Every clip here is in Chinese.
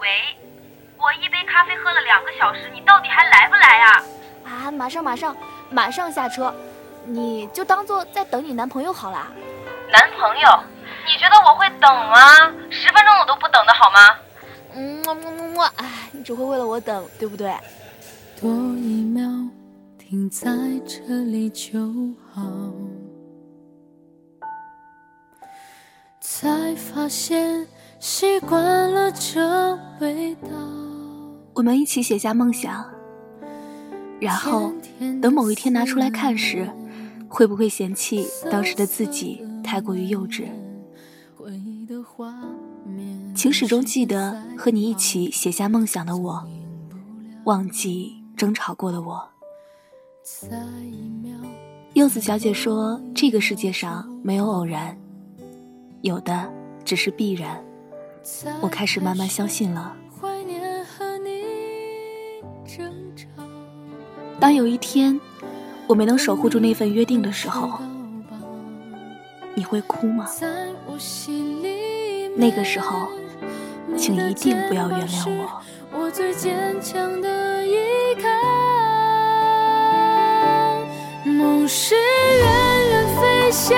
喂，我一杯咖啡喝了两个小时，你到底还来不来呀？啊，马上马上马上下车，你就当做在等你男朋友好啦。男朋友？你觉得我会等吗？十分钟我都不等的好吗？嗯么么么么，哎，你只会为了我等，对不对？多一秒停在这里就好。才发现习惯了这味道。我们一起写下梦想，然后等某一天拿出来看时，会不会嫌弃当时的自己太过于幼稚？请始终记得和你一起写下梦想的我，忘记争吵过的我。柚子小姐说：“这个世界上没有偶然。”有的只是必然，我开始慢慢相信了。当有一天我没能守护住那份约定的时候，你会哭吗？那个时候，请一定不要原谅我。梦是远远飞翔。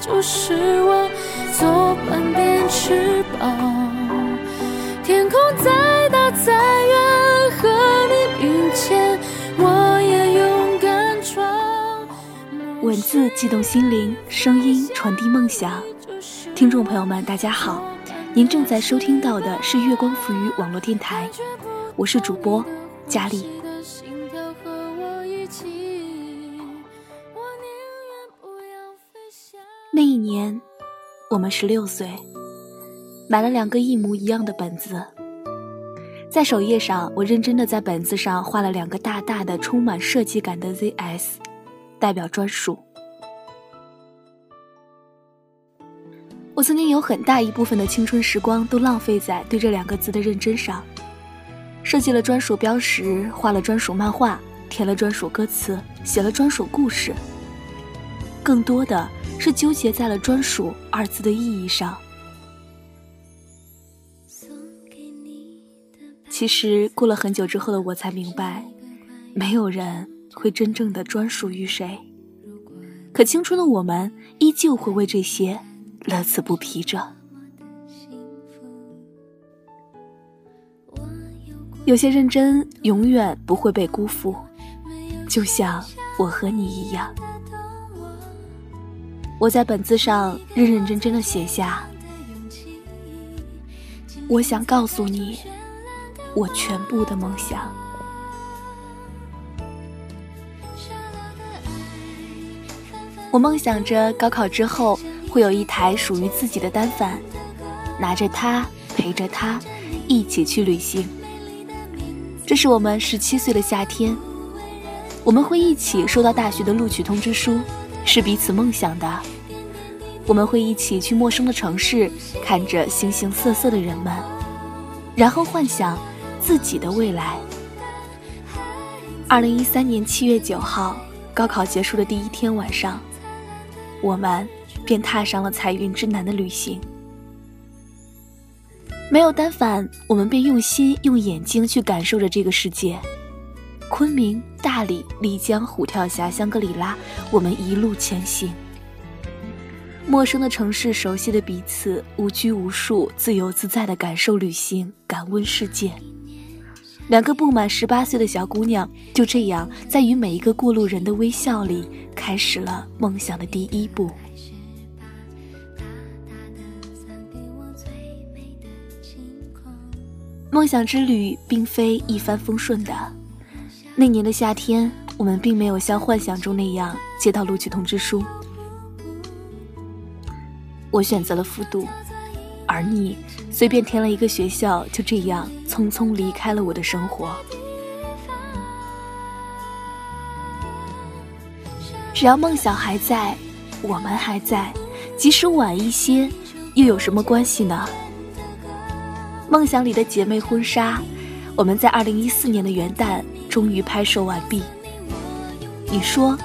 就失望，左半边翅膀。天空再大再远，和你并肩，我也勇敢闯。文字悸动心灵，声音传递梦想。听众朋友们，大家好，您正在收听到的是月光浮语网络电台，我是主播佳丽。那一年，我们十六岁，买了两个一模一样的本子。在首页上，我认真的在本子上画了两个大大的、充满设计感的 ZS，代表专属。我曾经有很大一部分的青春时光都浪费在对这两个字的认真上，设计了专属标识，画了专属漫画，填了专属歌词，写了专属故事。更多的。是纠结在了“专属”二字的意义上。其实过了很久之后的我才明白，没有人会真正的专属于谁。可青春的我们依旧会为这些乐此不疲着。有些认真永远不会被辜负，就像我和你一样。我在本子上认认真真的写下，我想告诉你，我全部的梦想。我梦想着高考之后会有一台属于自己的单反，拿着它陪着他一起去旅行。这是我们十七岁的夏天，我们会一起收到大学的录取通知书。是彼此梦想的，我们会一起去陌生的城市，看着形形色色的人们，然后幻想自己的未来。二零一三年七月九号，高考结束的第一天晚上，我们便踏上了彩云之南的旅行。没有单反，我们便用心用眼睛去感受着这个世界。昆明、大理、丽江、虎跳峡、香格里拉，我们一路前行。陌生的城市，熟悉的彼此，无拘无束，自由自在的感受旅行，感温世界。两个不满十八岁的小姑娘，就这样在与每一个过路人的微笑里，开始了梦想的第一步。梦想之旅并非一帆风顺的。那年的夏天，我们并没有像幻想中那样接到录取通知书。我选择了复读，而你随便填了一个学校，就这样匆匆离开了我的生活。只要梦想还在，我们还在，即使晚一些，又有什么关系呢？梦想里的姐妹婚纱，我们在二零一四年的元旦。终于拍摄完毕。你说，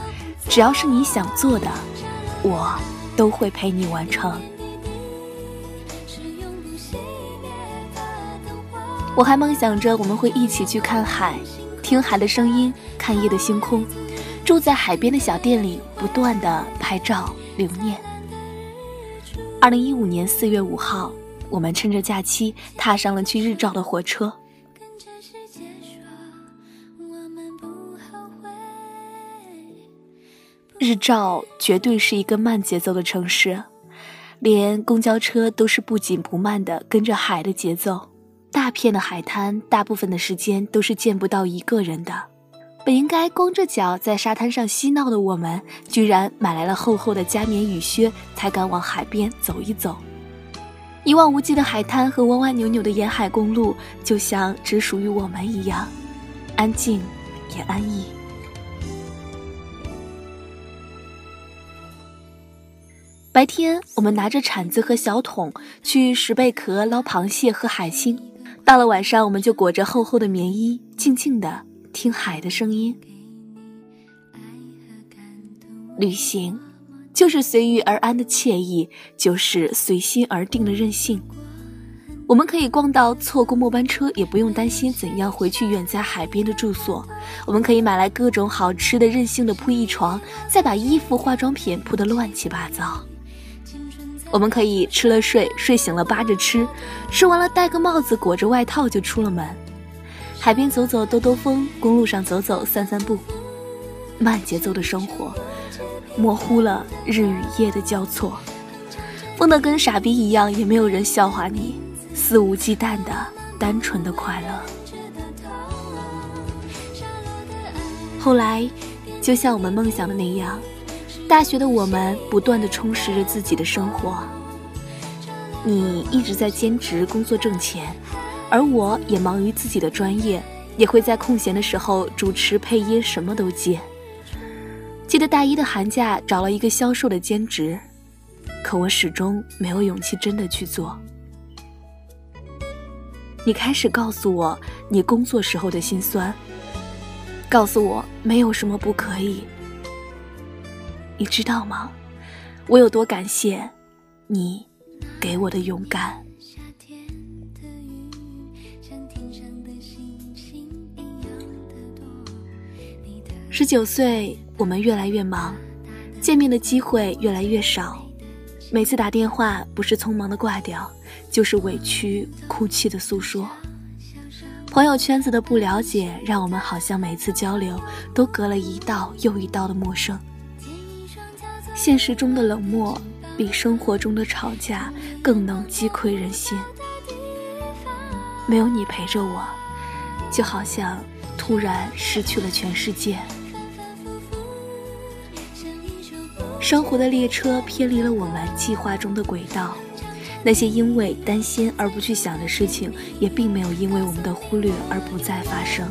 只要是你想做的，我都会陪你完成。我还梦想着我们会一起去看海，听海的声音，看夜的星空，住在海边的小店里，不断的拍照留念。二零一五年四月五号，我们趁着假期踏上了去日照的火车。日照绝对是一个慢节奏的城市，连公交车都是不紧不慢的跟着海的节奏。大片的海滩，大部分的时间都是见不到一个人的。本应该光着脚在沙滩上嬉闹的我们，居然买来了厚厚的加棉雨靴，才敢往海边走一走。一望无际的海滩和弯弯扭扭的沿海公路，就像只属于我们一样，安静也安逸。白天，我们拿着铲子和小桶去石贝壳捞螃蟹和海星；到了晚上，我们就裹着厚厚的棉衣，静静的听海的声音。旅行，就是随遇而安的惬意，就是随心而定的任性。我们可以逛到错过末班车，也不用担心怎样回去远在海边的住所。我们可以买来各种好吃的，任性的铺一床，再把衣服、化妆品铺得乱七八糟。我们可以吃了睡，睡醒了扒着吃，吃完了戴个帽子裹着外套就出了门。海边走走兜兜风，公路上走走散散步，慢节奏的生活，模糊了日与夜的交错。疯得跟傻逼一样，也没有人笑话你，肆无忌惮的单纯的快乐。后来，就像我们梦想的那样。大学的我们不断的充实着自己的生活，你一直在兼职工作挣钱，而我也忙于自己的专业，也会在空闲的时候主持配音，什么都接。记得大一的寒假找了一个销售的兼职，可我始终没有勇气真的去做。你开始告诉我你工作时候的心酸，告诉我没有什么不可以。你知道吗？我有多感谢你给我的勇敢。十九岁，我们越来越忙，见面的机会越来越少。每次打电话，不是匆忙的挂掉，就是委屈哭泣的诉说。朋友圈子的不了解，让我们好像每次交流都隔了一道又一道的陌生。现实中的冷漠，比生活中的吵架更能击溃人心。没有你陪着我，就好像突然失去了全世界。生活的列车偏离了我们计划中的轨道，那些因为担心而不去想的事情，也并没有因为我们的忽略而不再发生。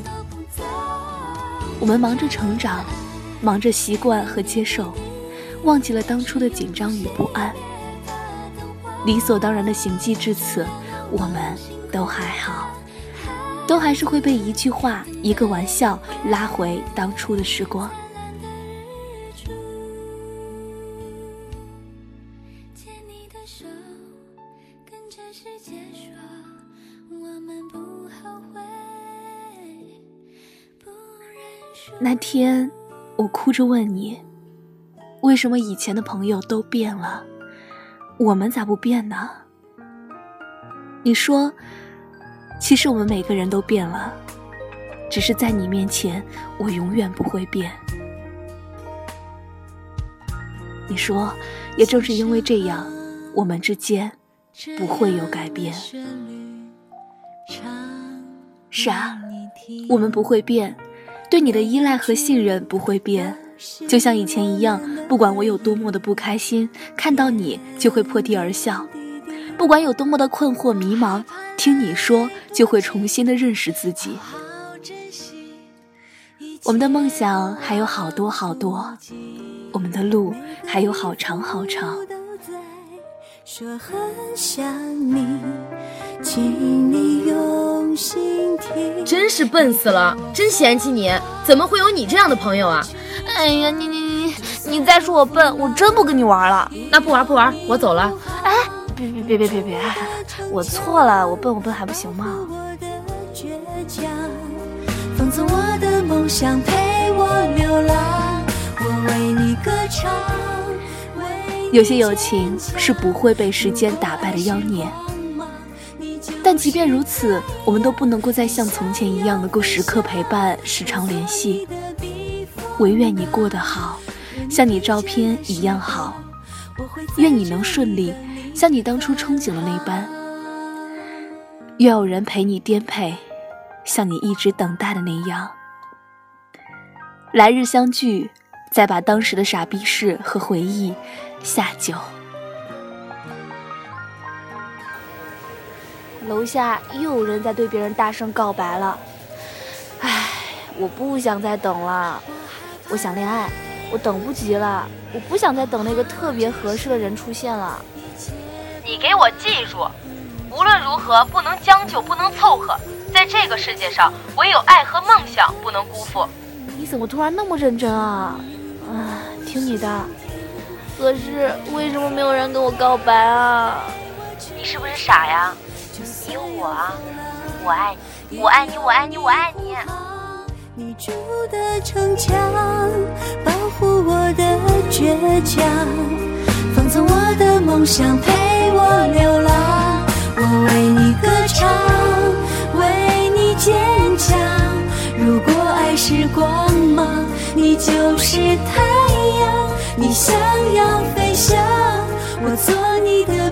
我们忙着成长，忙着习惯和接受。忘记了当初的紧张与不安，理所当然的行迹至此，我们都还好，都还是会被一句话、一个玩笑拉回当初的时光。那天，我哭着问你。为什么以前的朋友都变了，我们咋不变呢？你说，其实我们每个人都变了，只是在你面前，我永远不会变。你说，也正是因为这样，我们之间不会有改变。是啊，我们不会变，对你的依赖和信任不会变。就像以前一样，不管我有多么的不开心，看到你就会破涕而笑；不管有多么的困惑迷茫，听你说就会重新的认识自己。我们的梦想还有好多好多，我们的路还有好长好长。真是笨死了，真嫌弃你，怎么会有你这样的朋友啊？哎呀，你你你你再说我笨，我真不跟你玩了。那不玩不玩，我走了。哎，别别别别别别，我错了，我笨我笨还不行吗？纵我的梦想，陪我流浪，我为你歌唱。有些友情是不会被时间打败的妖孽，但即便如此，我们都不能够再像从前一样能够时刻陪伴、时常联系。唯愿你过得好，像你照片一样好。愿你能顺利，像你当初憧憬的那般。愿有人陪你颠沛，像你一直等待的那样。来日相聚，再把当时的傻逼事和回忆下酒。楼下又有人在对别人大声告白了。唉，我不想再等了，我想恋爱，我等不及了，我不想再等那个特别合适的人出现了。你给我记住，无论如何不能将就，不能凑合，在这个世界上，唯有爱和梦想不能辜负。你怎么突然那么认真啊？啊，听你的。可是为什么没有人跟我告白啊？你是不是傻呀？你有我啊！我爱你，我爱你，我爱你，我爱你。你筑的城墙，保护我的倔强，放纵我的梦想，陪我流浪。我为你歌唱，为你坚强。如果爱是光芒，你就是太阳。你想要飞翔，我做你的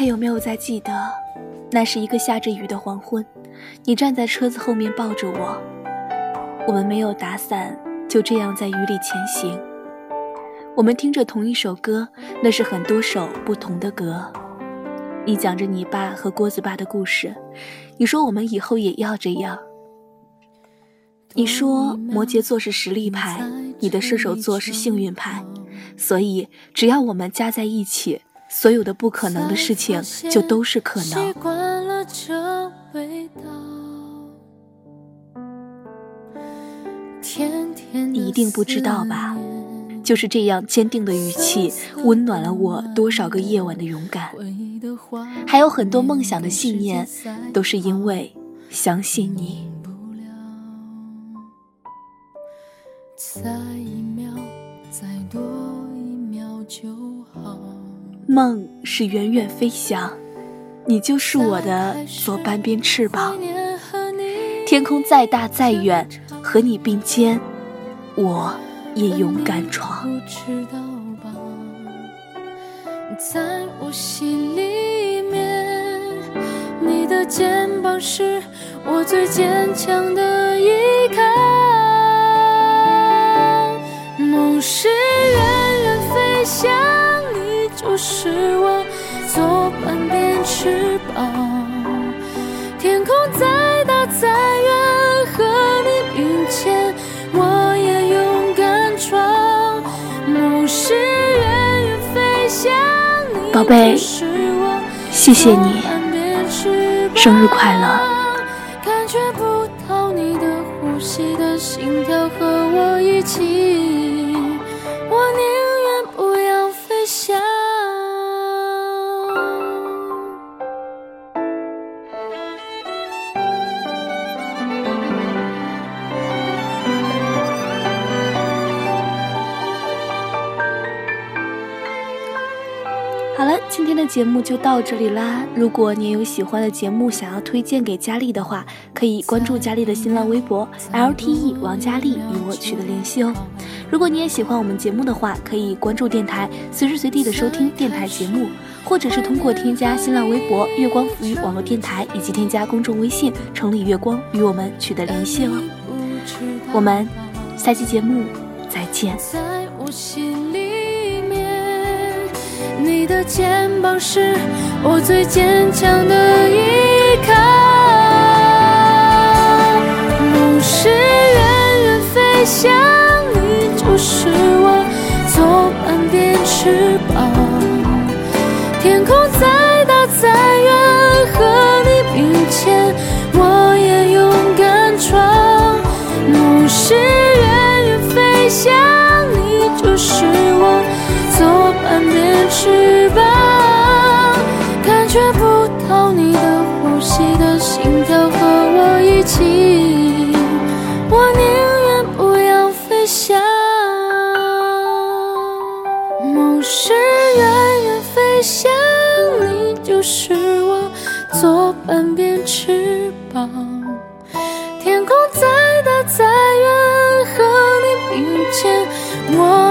还有没有在记得，那是一个下着雨的黄昏，你站在车子后面抱着我，我们没有打伞，就这样在雨里前行。我们听着同一首歌，那是很多首不同的歌。你讲着你爸和郭子爸的故事，你说我们以后也要这样。你说摩羯座是实力派，你的射手座是幸运派，所以只要我们加在一起，所有的不可能的事情就都是可能。你一定不知道吧？就是这样坚定的语气，温暖了我多少个夜晚的勇敢。还有很多梦想的信念，都是因为相信你。梦是远远飞翔，你就是我的左半边翅膀。天空再大再远，和你并肩，我也勇敢闯。在我心里面，你的肩膀是我最坚强的依靠。梦是天空再大再远，和你并肩，我也勇敢闯。梦是远远飞翔。宝贝，谢谢你，生日快乐！感觉不到你的呼吸的心跳和我一起，节目就到这里啦。如果你有喜欢的节目想要推荐给佳丽的话，可以关注佳丽的新浪微博 LTE 王佳丽与我取得联系哦。如果你也喜欢我们节目的话，可以关注电台，随时随地的收听电台节目，或者是通过添加新浪微博月光浮语网络电台，以及添加公众微信城里月光与我们取得联系哦。我们下期节目再见。你的肩膀是我最坚强的依靠。梦是远远飞翔，你就是我左半边翅膀。是我左半边翅膀天空再大再远和你并肩我